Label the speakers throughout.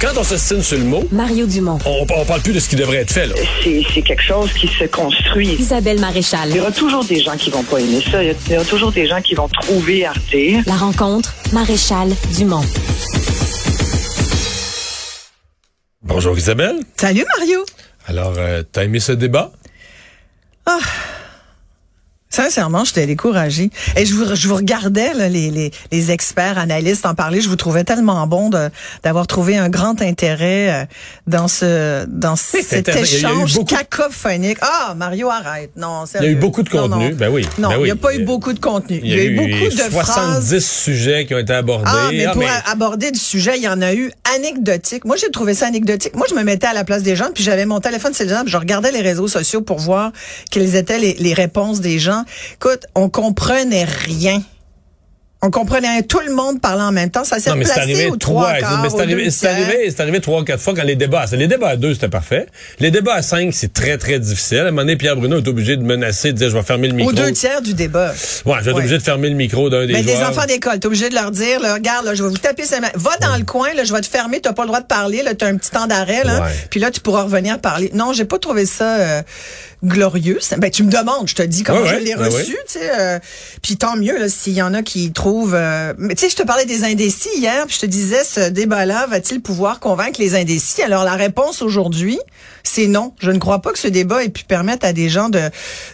Speaker 1: Quand on se signe sur le mot,
Speaker 2: Mario Dumont.
Speaker 1: on, on parle plus de ce qui devrait être fait. Là.
Speaker 3: c'est c'est quelque chose qui se construit.
Speaker 2: Isabelle Maréchal.
Speaker 3: Il y aura toujours des gens qui vont pas aimer ça. Il y a- il y aura toujours des gens qui vont trouver à redire.
Speaker 2: La rencontre, Maréchal Dumont.
Speaker 1: Bonjour Isabelle.
Speaker 4: Salut Mario.
Speaker 1: Alors, euh, t'as aimé ce débat?
Speaker 4: Sincèrement, j'étais découragée. Et je vous, je vous regardais, là, les, les, les experts, analystes en parler. Je vous trouvais tellement bon de- d'avoir trouvé un grand intérêt euh, dans ce dans cet.
Speaker 1: Il y a eu
Speaker 4: échange
Speaker 1: beaucoup-
Speaker 4: cacophonique. Ah, Mario, arrête. Non,
Speaker 1: Il y a eu beaucoup de contenu.
Speaker 4: non.
Speaker 1: Ben oui.
Speaker 4: Non,
Speaker 1: ben
Speaker 4: il n'y a pas eu beaucoup de contenu.
Speaker 1: Il y a, eu,
Speaker 4: beaucoup de
Speaker 1: 70
Speaker 4: phrases.
Speaker 1: sujets qui ont été abordés.
Speaker 4: Ah, mais
Speaker 1: Ah,
Speaker 4: pour
Speaker 1: mais-
Speaker 4: a- aborder du sujet, il y en a eu anecdotique. Moi, j'ai trouvé ça anecdotique. Moi, je me mettais à la place des gens, puis j'avais mon téléphone cellulaire, puis je regardais les réseaux sociaux pour voir quelles étaient les, les réponses des gens. Écoute, on comprenait rien. On comprenait rien. Tout le monde parlait en même temps. Ça s'est placé
Speaker 1: arrivé
Speaker 4: aux trois quarts,
Speaker 1: c'est arrivé,
Speaker 4: deux
Speaker 1: c'est arrivé, c'est arrivé trois, quatre fois quand les débats, les débats à deux, c'était parfait. Les débats à cinq, c'est très, très difficile. À un moment donné, Pierre Bruno est obligé de menacer, de dire, je vais fermer le micro.
Speaker 4: Aux deux tiers du débat.
Speaker 1: Ouais, je vais être
Speaker 4: Ouais.
Speaker 1: obligé de fermer le micro d'un des
Speaker 4: Mais des enfants d'école, t'es obligé de leur dire, là, regarde, là, je vais vous taper main. Va dans le coin, là, je vais te fermer, t'as pas le droit de parler, là, t'as un petit temps d'arrêt, là. Puis là, tu pourras revenir parler. Non, j'ai pas trouvé ça euh, glorieux. C'est- Ben, tu me demandes, je te dis comment
Speaker 1: Ouais,
Speaker 4: je l'ai
Speaker 1: ouais,
Speaker 4: reçu, tu sais. euh, puis tant mieux, s'il y en a qui trouvent. euh, mais tu sais, je te parlais des indécis hier, puis je te disais, ce débat-là va-t-il pouvoir convaincre les indécis? Alors la réponse aujourd'hui, c'est non. Je ne crois pas que ce débat ait pu permettre à des gens de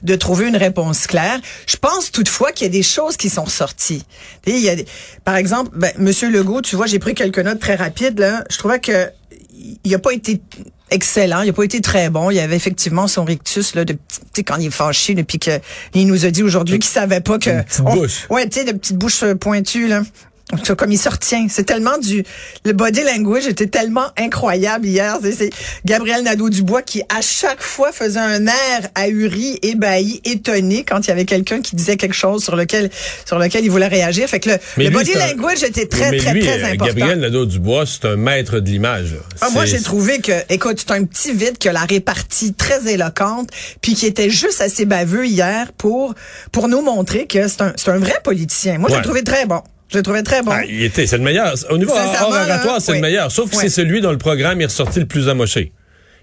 Speaker 4: de trouver une réponse claire. Je pense toutefois qu'il y a des choses qui sont ressorties. Il y a des- par exemple, ben, Monsieur Legault, tu vois, j'ai pris quelques notes très rapides là. Je trouvais que il a pas été excellent, il a pas été très bon. Il y avait effectivement son rictus là de petit- tu sais quand il est fâché depuis que il nous a dit aujourd'hui qu'il savait pas que
Speaker 1: Une petite
Speaker 4: on-
Speaker 1: bouche.
Speaker 4: Ouais, tu sais de petites bouches pointues là. Comme il se retient. C'est tellement du, le body language était tellement incroyable hier. C'est, Gabriel Nadeau-Dubois qui, à chaque fois, faisait un air ahuri, ébahi, étonné quand il y avait quelqu'un qui disait quelque chose sur lequel, sur lequel il voulait réagir. Fait que le, le
Speaker 1: lui,
Speaker 4: body
Speaker 1: un-
Speaker 4: language était très,
Speaker 1: mais
Speaker 4: très,
Speaker 1: lui,
Speaker 4: très
Speaker 1: euh,
Speaker 4: important.
Speaker 1: Gabriel Nadeau-Dubois, c'est un maître de l'image.
Speaker 4: Ah, moi, j'ai trouvé que, écoute, c'est un petit vide que la répartie très éloquente, puis qui était juste assez baveux hier pour pour nous montrer que c'est un, c'est un vrai politicien. Moi,
Speaker 1: Ouais.
Speaker 4: l'ai trouvé très bon. Je l'ai trouvé très bon.
Speaker 1: Ah, il était, c'est le meilleur. Au niveau oratoire, c'est
Speaker 4: oui.
Speaker 1: le meilleur. Sauf que
Speaker 4: Oui.
Speaker 1: c'est celui dont le programme est ressorti le plus amoché.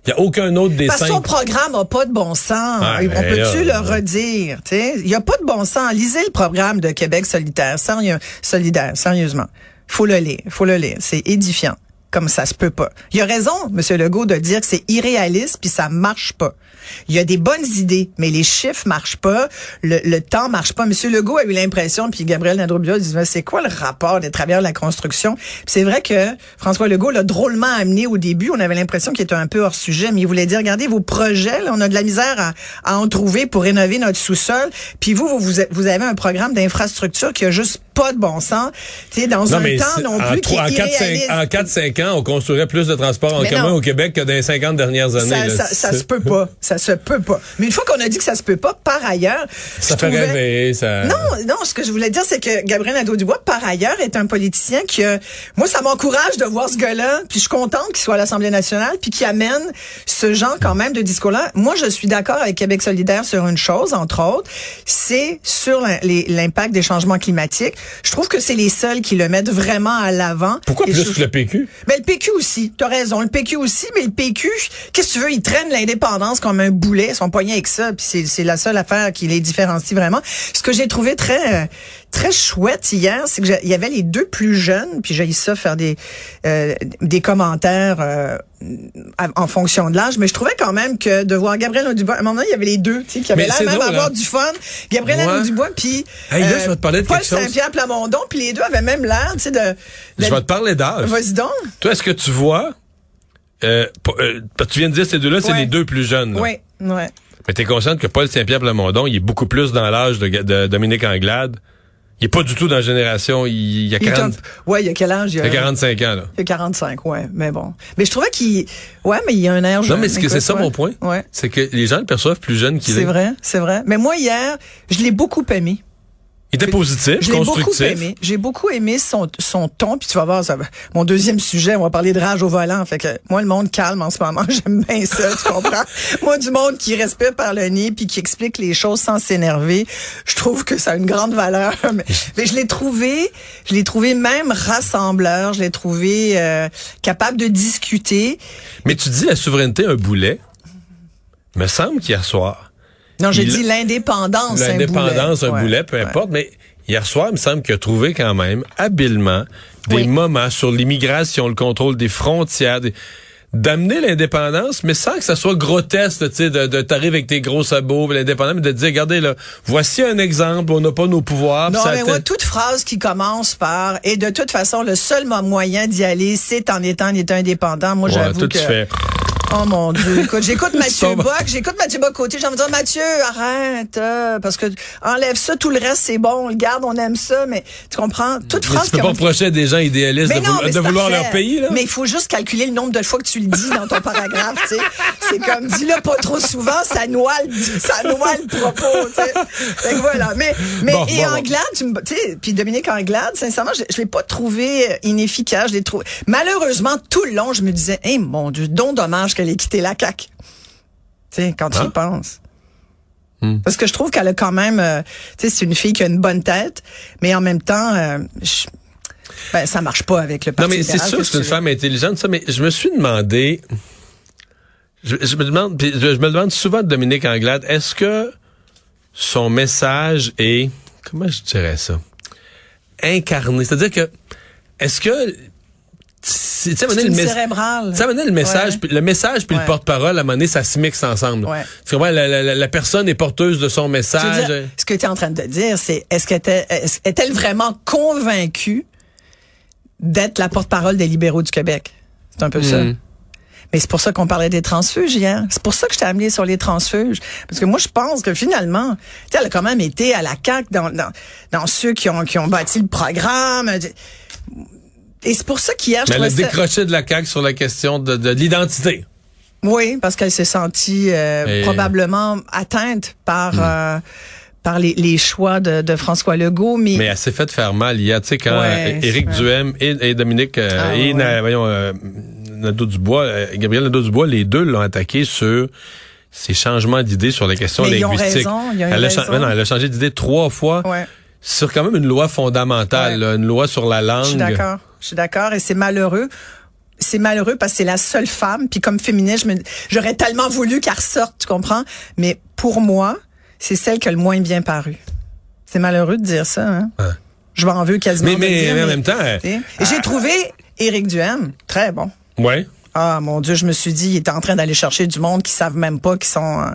Speaker 1: Il n'y a aucun autre des
Speaker 4: Parce que
Speaker 1: cinq.
Speaker 4: son programme a pas de bon sens.
Speaker 1: Ah,
Speaker 4: On
Speaker 1: ben
Speaker 4: peut-tu le redire? tu sais? Il y a pas de bon sens. Lisez le programme de Québec solidaire. Sérieux, solidaire, sérieusement. Faut le lire. Faut le lire. C'est édifiant. Comme ça se peut pas. Il a raison, M. Legault, de dire que c'est irréaliste puis ça marche pas. Il y a des bonnes idées, mais les chiffres marchent pas, le, le temps marche pas. M. Legault a eu l'impression, puis Gabriel Nadeau-Dubois dit, c'est quoi le rapport des travailleurs de la construction? C'est vrai que François Legault l'a drôlement amené au début. On avait l'impression qu'il était un peu hors sujet, mais il voulait dire, regardez vos projets, là, on a de la misère à, à en trouver pour rénover notre sous-sol. Puis vous, vous, vous avez un programme d'infrastructure qui a juste pas de bon sens. Tu sais, dans
Speaker 1: Non,
Speaker 4: un
Speaker 1: mais
Speaker 4: temps non plus
Speaker 1: en 4-5
Speaker 4: irréaliste.
Speaker 1: en 4-5 ans, on construirait plus de transports en
Speaker 4: Mais
Speaker 1: commun
Speaker 4: non.
Speaker 1: au Québec que dans les 50 dernières années.
Speaker 4: Ça,
Speaker 1: là.
Speaker 4: ça, ça se peut pas. Ça se peut pas. Mais une fois qu'on a dit que ça se peut pas, par ailleurs,
Speaker 1: Ça fait
Speaker 4: trouvais-
Speaker 1: rêver, ça.
Speaker 4: Non, non, ce que je voulais dire, c'est que Gabriel Nadeau-Dubois, par ailleurs, est un politicien qui, a- moi, ça m'encourage de voir ce gars-là, puis je suis contente qu'il soit à l'Assemblée nationale, puis qui amène ce genre quand même de discours-là. Moi, je suis d'accord avec Québec solidaire sur une chose, entre autres, c'est sur l'impact des changements climatiques. Je trouve que c'est les seuls qui le mettent vraiment à l'avant.
Speaker 1: Pourquoi plus
Speaker 4: je-
Speaker 1: que le PQ?
Speaker 4: ben, le PQ aussi, t'as raison, le PQ aussi, mais le PQ, qu'est-ce que tu veux, il traîne l'indépendance comme un boulet, son poignet avec ça, puis c'est, c'est la seule affaire qui les différencie vraiment. Ce que j'ai trouvé très euh, très chouette hier, c'est que j'ai- il y avait les deux plus jeunes, puis j'ai ça faire des euh, des commentaires euh, en fonction de l'âge, mais je trouvais quand même que de voir Gabriel Dubois, à un moment donné, il y avait les deux, tu sais, qui avaient l'air même avoir
Speaker 1: hein?
Speaker 4: du fun. Gabriel
Speaker 1: Ouais.
Speaker 4: Dubois, puis
Speaker 1: Hey, là, je vais te parler de
Speaker 4: Paul. Saint-Pierre Plamondon, puis les deux avaient même l'air, tu sais, de, de-
Speaker 1: Je vais te parler d'âge.
Speaker 4: Vas-y donc.
Speaker 1: Toi, est-ce que tu vois... Euh, euh, tu viens de dire ces deux-là, c'est les deux plus jeunes. là.
Speaker 4: Oui, ouais.
Speaker 1: Mais t'es consciente que Paul Saint-Pierre Plamondon, il est beaucoup plus dans l'âge de, de Dominique Anglade. Il est pas du tout dans la génération. Il, il a
Speaker 4: Il est
Speaker 1: 40,
Speaker 4: un- Ouais, il y a quel âge? Il y
Speaker 1: il a 45 ans, là.
Speaker 4: Il y a 45, ouais, mais bon. Mais je trouvais qu'il... Ouais, mais il y a un air
Speaker 1: Non,
Speaker 4: jeune.
Speaker 1: mais c'est que c'est
Speaker 4: écoute,
Speaker 1: ça mon point.
Speaker 4: Ouais,
Speaker 1: C'est que les gens le perçoivent plus jeune qu'il est.
Speaker 4: c'est vrai, c'est vrai. Mais moi, hier, je l'ai beaucoup aimé.
Speaker 1: Il était positif,
Speaker 4: Je l'ai beaucoup
Speaker 1: constructif.
Speaker 4: aimé. J'ai beaucoup aimé son, son ton. Puis tu vas voir, ça, mon deuxième sujet, on va parler de rage au volant. Fait que moi, le monde calme en ce moment, j'aime bien ça, tu comprends? moi, du monde qui respire par le nez puis qui explique les choses sans s'énerver, je trouve que ça a une grande valeur. Mais, mais je l'ai trouvé, je l'ai trouvé même rassembleur. Je l'ai trouvé euh, capable de discuter.
Speaker 1: Mais tu dis la souveraineté un boulet. Me semble qu'hier soir,
Speaker 4: Non, j'ai dit l'indépendance. un
Speaker 1: l'indépendance, un
Speaker 4: Ouais,
Speaker 1: boulet, peu
Speaker 4: ouais.
Speaker 1: importe, mais hier soir, il me semble qu'il a trouvé quand même habilement des
Speaker 4: Oui.
Speaker 1: moments sur l'immigration, le contrôle des frontières, des- d'amener l'indépendance, mais sans que ça soit grotesque, tu sais, de, de t'arriver avec tes gros sabots, l'indépendance, mais de dire, regardez là, voici un exemple, on n'a pas nos pouvoirs.
Speaker 4: Non, mais moi, toute phrase qui commence par et de toute façon, le seul mo- moyen d'y aller, c'est en étant en étant indépendant. Moi,
Speaker 1: Ouais,
Speaker 4: j'avoue que.
Speaker 1: tu fais.
Speaker 4: Oh mon Dieu, écoute, j'écoute Mathieu Bock, j'écoute Mathieu Bock côté, j'ai envie de dire Mathieu, arrête, euh, parce que enlève ça, tout le reste c'est bon, on le garde, on aime ça, mais tu comprends, toute
Speaker 1: Mais
Speaker 4: phrase
Speaker 1: tu peux pas reprocher des gens idéalistes
Speaker 4: mais
Speaker 1: de,
Speaker 4: non,
Speaker 1: vouloir-
Speaker 4: mais
Speaker 1: de leur pays, là.
Speaker 4: Mais il faut juste calculer le nombre de fois que tu le dis dans ton paragraphe, tu sais. C'est comme, dis-le pas trop souvent, ça noie le, ça noie le propos, tu sais. Que voilà. Mais, mais,
Speaker 1: Bon,
Speaker 4: et
Speaker 1: bon.
Speaker 4: Anglade, tu sais, puis Dominique Anglade, sincèrement, je, je l'ai pas trouvé euh, inefficace, je l'ai trouvé. Malheureusement, tout le long, je me disais, eh, mon Dieu, don dommage qu'elle ait quitté la CAQ. Tu sais, quand tu
Speaker 1: Ah.
Speaker 4: y penses.
Speaker 1: Hmm.
Speaker 4: Parce que je trouve qu'elle a quand même, euh, tu sais, c'est une fille qui a une bonne tête, mais en même temps, euh, je- ben, ça marche pas avec le
Speaker 1: Non,
Speaker 4: Parti
Speaker 1: mais c'est sûr c'est une femme intelligente, ça, mais je me suis demandé, je, je me demande, je, je me demande souvent de Dominique Anglade, est-ce que son message est, comment je dirais ça, incarné? C'est-à-dire que, est-ce que, tu sais, le le message,
Speaker 4: Ouais.
Speaker 1: puis- le message puis
Speaker 4: Ouais.
Speaker 1: le porte-parole, à un moment donné, ça se mixe ensemble.
Speaker 4: Ouais.
Speaker 1: Tu comprends? La, la- la- personne est porteuse de son message.
Speaker 4: dire, ce que tu es en train de dire, c'est est-ce est-ce- est-elle vraiment convaincue d'être la porte-parole des libéraux du Québec? C'est un peu ça.
Speaker 1: Mm.
Speaker 4: Mais c'est pour ça qu'on parlait des transfuges hier. C'est pour ça que je t'ai amené sur les transfuges. Parce que moi, je pense que finalement, tu sais, elle a quand même été à la CAQ dans, dans, dans ceux qui ont, qui ont bâti le programme. Et c'est pour ça qu'hier, je
Speaker 1: Mais elle a
Speaker 4: ça...
Speaker 1: décroché de la CAQ sur la question de, de l'identité.
Speaker 4: Oui, parce qu'elle s'est sentie euh,
Speaker 1: Et-
Speaker 4: probablement atteinte par...
Speaker 1: Hmm.
Speaker 4: euh, par les, les choix de, de François Legault, mais,
Speaker 1: Mais elle s'est fait faire mal hier, tu sais, quand
Speaker 4: Ouais,
Speaker 1: Éric. Duhem et, et Dominique euh,
Speaker 4: Ah,
Speaker 1: et
Speaker 4: ouais.
Speaker 1: Na- voyons, euh, Nadeau-Dubois, euh, Gabriel Nadeau-Dubois, les deux l'ont attaqué sur ses changements d'idées sur les questions
Speaker 4: Mais ils ont
Speaker 1: linguistiques.
Speaker 4: raison, ils ont eu
Speaker 1: elle, a
Speaker 4: raison.
Speaker 1: non, elle a changé d'idée trois fois
Speaker 4: ouais.
Speaker 1: sur quand même une loi fondamentale, là, une loi sur la langue.
Speaker 4: Je suis d'accord. Je suis d'accord et c'est malheureux. C'est malheureux parce que c'est la seule femme. Puis comme féministe, j'aurais tellement voulu qu'elle ressorte, tu comprends? Mais pour moi, c'est celle qui a le moins bien paru. C'est malheureux de dire ça. Hein? Je m'en veux quasiment.
Speaker 1: Mais,
Speaker 4: de
Speaker 1: mais,
Speaker 4: dire,
Speaker 1: mais en même temps, euh,
Speaker 4: j'ai trouvé Éric Duhem très bon.
Speaker 1: ouais.
Speaker 4: Ah mon Dieu, je me suis dit, il est en train d'aller chercher du monde qui savent même pas qui sont euh,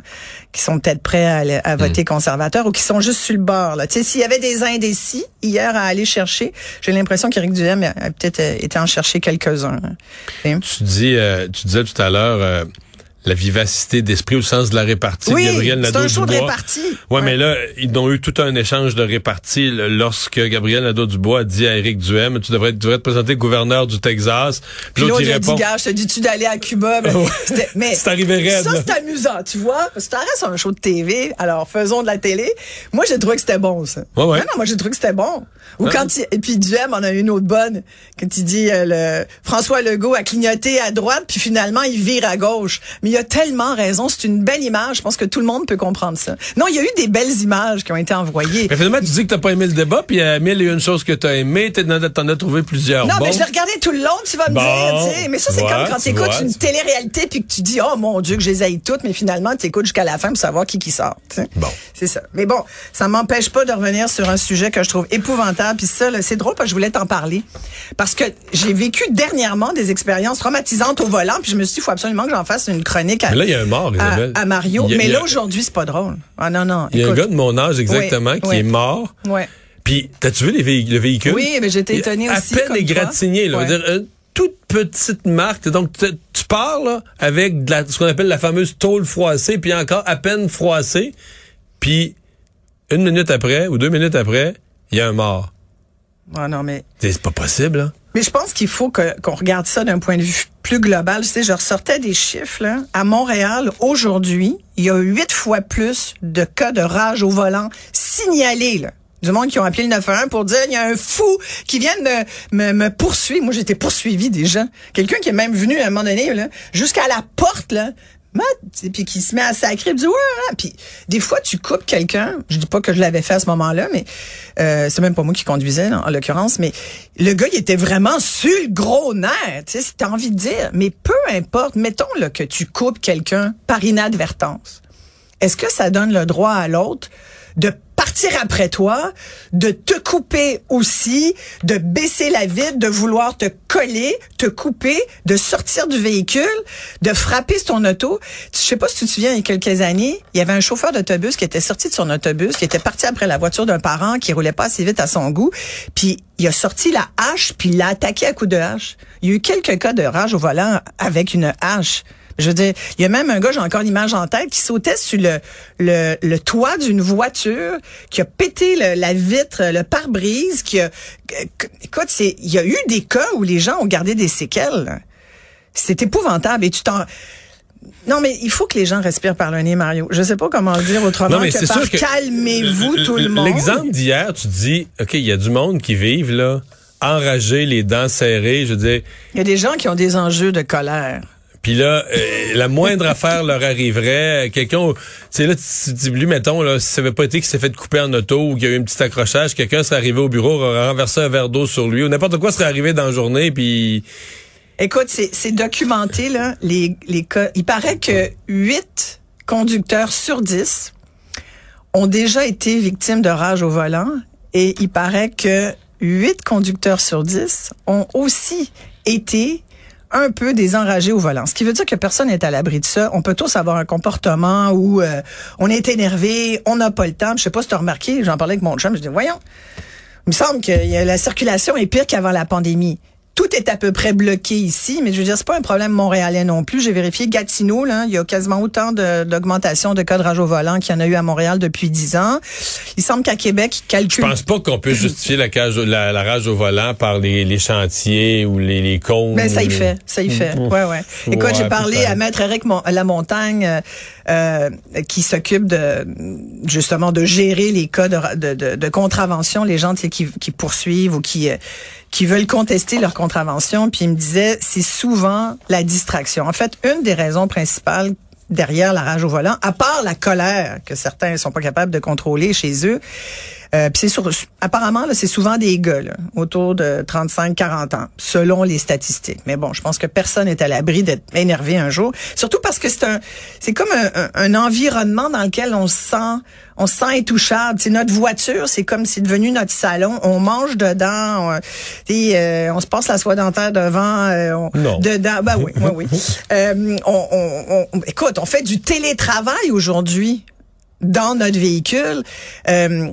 Speaker 4: qui sont peut-être prêts à, aller- à voter conservateur ou qui sont juste sur le bord. Là. Tu sais, s'il y avait des indécis hier à aller chercher, j'ai l'impression qu'Éric Duhem a, a peut-être euh, été en chercher quelques-uns.
Speaker 1: Tu dis, euh, tu disais tout à l'heure euh, la vivacité d'esprit au sens de la répartie
Speaker 4: Oui,
Speaker 1: de Gabriel Nadeau-Dubois. Ouais,
Speaker 4: Ouais.
Speaker 1: mais là, ils ont eu tout un échange de répartie là, lorsque Gabriel Nadeau-Dubois a dit à Éric Duhem, tu devrais, tu devrais te présenter gouverneur du Texas. Puis l'autre, il
Speaker 4: a dit,
Speaker 1: répond,
Speaker 4: gars, je te dis-tu d'aller à Cuba? Ben, mais
Speaker 1: raide,
Speaker 4: Ça, c'est amusant, tu vois. Parce que ça reste un show de TV. Alors, faisons de la télé. Moi, j'ai trouvé que c'était bon, ça.
Speaker 1: Ouais, ouais.
Speaker 4: Non, non, moi, j'ai trouvé que c'était bon. Ou quand il, et puis Duhem en a une autre bonne. Quand il dit, euh, le, François Legault a clignoté à droite, puis finalement, il vire à gauche. Mais il a tellement raison. C'est une belle image. Je pense que tout le monde peut comprendre ça. Non, il y a eu des belles images qui ont été envoyées.
Speaker 1: mais finalement, tu dis que t'as pas aimé le débat, puis euh, mille et une choses que t'as aimé, t'en as, trouvé plusieurs.
Speaker 4: Non, mais je l'ai regardé tout le long, tu vas me
Speaker 1: Bon,
Speaker 4: dire, tu sais. Mais ça, c'est comme quand
Speaker 1: tu
Speaker 4: tu écoutes
Speaker 1: vois,
Speaker 4: une télé-réalité puis que tu dis, oh mon Dieu, que je les toutes, mais finalement, tu écoutes jusqu'à la fin pour savoir qui qui sort. tu sais.
Speaker 1: Bon.
Speaker 4: C'est ça. Mais bon, ça m'empêche pas de revenir sur un sujet que je trouve épouvantable. Puis ça, c'est drôle parce que je voulais t'en parler. Parce que j'ai vécu dernièrement des expériences traumatisantes au volant, puis je me suis dit, il faut absolument que j'en fasse une chronique à,
Speaker 1: Mais là, il y a un mort,
Speaker 4: à,
Speaker 1: Isabelle.
Speaker 4: à Mario.
Speaker 1: A-
Speaker 4: mais là, aujourd'hui, c'est pas drôle. Ah non, non.
Speaker 1: Il y a un gars de mon âge exactement
Speaker 4: Oui,
Speaker 1: qui
Speaker 4: oui.
Speaker 1: est mort.
Speaker 4: Ouais.
Speaker 1: Puis, t'as-tu vu les le véhicule?
Speaker 4: Oui, mais j'étais étonnée
Speaker 1: à
Speaker 4: aussi,
Speaker 1: peine
Speaker 4: comme
Speaker 1: égratigné, là. dire, une toute petite marque. Donc, tu tu pars, là, avec de la- ce qu'on appelle la fameuse tôle froissée, puis encore à peine froissée. Puis, une minute après, ou deux minutes après, il y a un mort.
Speaker 4: Ah non, mais
Speaker 1: C'est pas possible, là.
Speaker 4: Mais je pense qu'il faut qu'on regarde ça d'un point de vue plus global. Tu sais, je ressortais des chiffres. Là. À Montréal, aujourd'hui, il y a huit fois plus de cas de rage au volant signalés. Là. Du monde qui ont appelé le 911 pour dire il y a un fou qui vient de me, me poursuivre. Moi, j'étais poursuivi déjà. Quelqu'un qui est même venu à un moment donné, jusqu'à la porte, là, puis qui se met à sacrer, dit ouais, hein. puis des fois tu coupes quelqu'un. Je dis pas que je l'avais fait à ce moment-là, mais euh, c'est même pas moi qui conduisais en, l'occurrence, mais le gars il était vraiment sur le gros nerf, tu sais, si t'as envie de dire. Mais peu importe, mettons là que tu coupes quelqu'un par inadvertance. Est-ce que ça donne le droit à l'autre de partir après toi, de te couper aussi, de baisser la vitre, de vouloir te coller, te couper, de sortir du véhicule, de frapper ton auto. Je sais pas si tu te souviens, il y a quelques années, il y avait un chauffeur d'autobus qui était sorti de son autobus, qui était parti après la voiture d'un parent qui roulait pas assez vite à son goût, puis il a sorti la hache, puis il l'a attaqué à coups de hache. Il y a eu quelques cas de rage au volant avec une hache. Je veux dire, il y a même un gars, j'ai encore l'image en tête, qui sautait sur le, le, le toit d'une voiture, qui a pété la vitre, le pare-brise, qui a... Écoute, c'est, il y a eu des cas où les gens ont gardé des séquelles. C'est épouvantable. Et tu t'en... Non, mais il faut que les gens respirent par le nez, Mario. Je sais pas comment le dire autrement que par calmez-vous tout le monde.
Speaker 1: L'exemple d'hier, tu dis, OK, il y a du monde qui vivent, là, enragés, les dents serrées, je veux dire...
Speaker 4: Il y a des gens qui ont des enjeux de colère.
Speaker 1: Puis là, euh, la moindre affaire leur arriverait. Quelqu'un, tu sais là, lui, mettons, là, si ça avait pas été qu'il s'est fait couper en auto ou qu'il y a eu un petit accrochage, quelqu'un serait arrivé au bureau, aurait renversé un verre d'eau sur lui ou n'importe quoi serait arrivé dans la journée, puis...
Speaker 4: Écoute, c'est documenté, là, les, cas. Il paraît que 8 conducteurs sur 10 ont déjà été victimes de rage au volant et il paraît que 8 conducteurs sur 10 ont aussi été un peu des enragés au volant. Ce qui veut dire que personne n'est à l'abri de ça. On peut tous avoir un comportement où euh, on est énervé, on n'a pas le temps. Je sais pas si tu as remarqué, j'en parlais avec mon chum, je dis voyons, il me semble que la circulation est pire qu'avant la pandémie tout est à peu près bloqué ici, mais je veux dire, c'est pas un problème montréalais non plus. J'ai vérifié Gatineau, là, il y a quasiment autant d'augmentation de, cas de rage au volant qu'il y en a eu à Montréal depuis dix ans. Il semble qu'à Québec, ils calculent...
Speaker 1: Je pense pas qu'on peut justifier la, cage, la, rage au volant par les, chantiers ou les, les cônes.
Speaker 4: Mais ben, ça y fait, ça y fait. Ouais, ouais. Écoute, j'ai parlé à Maître Eric Lamontagne, euh, euh, qui s'occupe de justement de gérer les cas de, de, de, contravention, les gens qui, qui poursuivent ou qui... Euh, qui veulent contester leur contravention, puis il me disait, c'est souvent la distraction. En fait, une des raisons principales derrière la rage au volant, à part la colère que certains sont pas capables de contrôler chez eux, euh, c'est sur, apparemment là, c'est souvent des gars autour de 35-40 ans, selon les statistiques. Mais bon, je pense que personne n'est à l'abri d'être énervé un jour, surtout parce que c'est un, c'est comme un, un, environnement dans lequel on se sent, on se sent intouchable. C'est notre voiture, c'est comme c'est devenu notre salon. On mange dedans, on, euh, on se passe la soie dentaire devant, euh,
Speaker 1: non.
Speaker 4: dedans. Ben oui, oui, oui. euh, on, on, on, écoute, on fait du télétravail aujourd'hui dans notre véhicule. Il euh,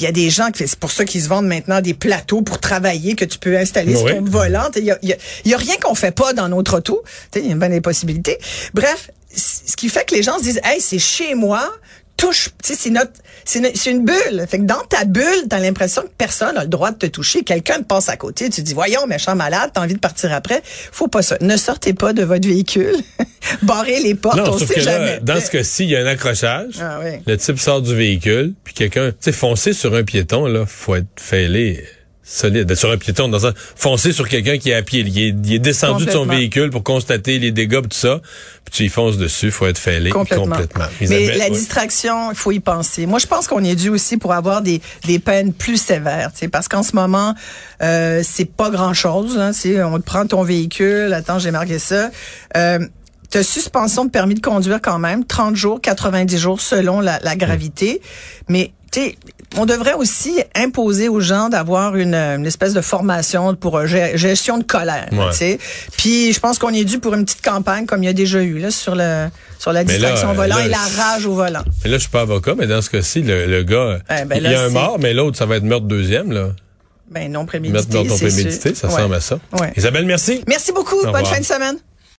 Speaker 4: y a des gens, c'est pour ça qu'ils se vendent maintenant des plateaux pour travailler que tu peux installer sur ton volant. Il y a, y a, rien qu'on fait pas dans notre auto. Il y a bien des possibilités. Bref, ce qui fait que les gens se disent, hey, c'est chez moi, touche, tu sais, c'est notre, c'est une, bulle. Fait que dans ta bulle, t'as l'impression que personne a le droit de te toucher. Quelqu'un te passe à côté, tu dis, voyons, méchant malade, t'as envie de partir après. Faut pas ça. Ne sortez pas de votre véhicule. Barrez les portes, on sait jamais.
Speaker 1: dans ce cas-ci, il y a un accrochage. Ah, oui. Le type sort du véhicule, puis quelqu'un, tu sais, foncer sur un piéton, là, faut être fêlé solide. Sur un piéton, dans un, foncer sur quelqu'un qui est à pied. Il est, descendu de son véhicule pour constater les dégâts, tout ça. Puis tu y fonces dessus, faut être fêlé complètement.
Speaker 4: Mais la distraction, il faut y penser. Moi, je pense qu'on est dû aussi pour avoir des, des peines plus sévères, parce qu'en ce moment, euh, c'est pas grand-chose. Hein, on te prend ton véhicule, attends, j'ai marqué ça. Euh, tu suspension de permis de conduire quand même, 30 jours, 90 jours selon la, la gravité. Mais tu sais, on devrait aussi imposer aux gens d'avoir une, une, espèce de formation pour euh, gestion de colère. sais. Puis je pense qu'on est dû pour une petite campagne comme il y a déjà eu là, sur le sur la distraction au volant et la rage au volant.
Speaker 1: Mais là, je suis pas avocat, mais dans ce cas-ci, le, le gars, eh ben il y a un mort, mais l'autre, ça va être meurtre deuxième. là.
Speaker 4: Ben non prémédité.
Speaker 1: Meurtre non prémédité, ça ressemble à ça. Isabelle, merci.
Speaker 4: Merci beaucoup. Bonne fin de semaine.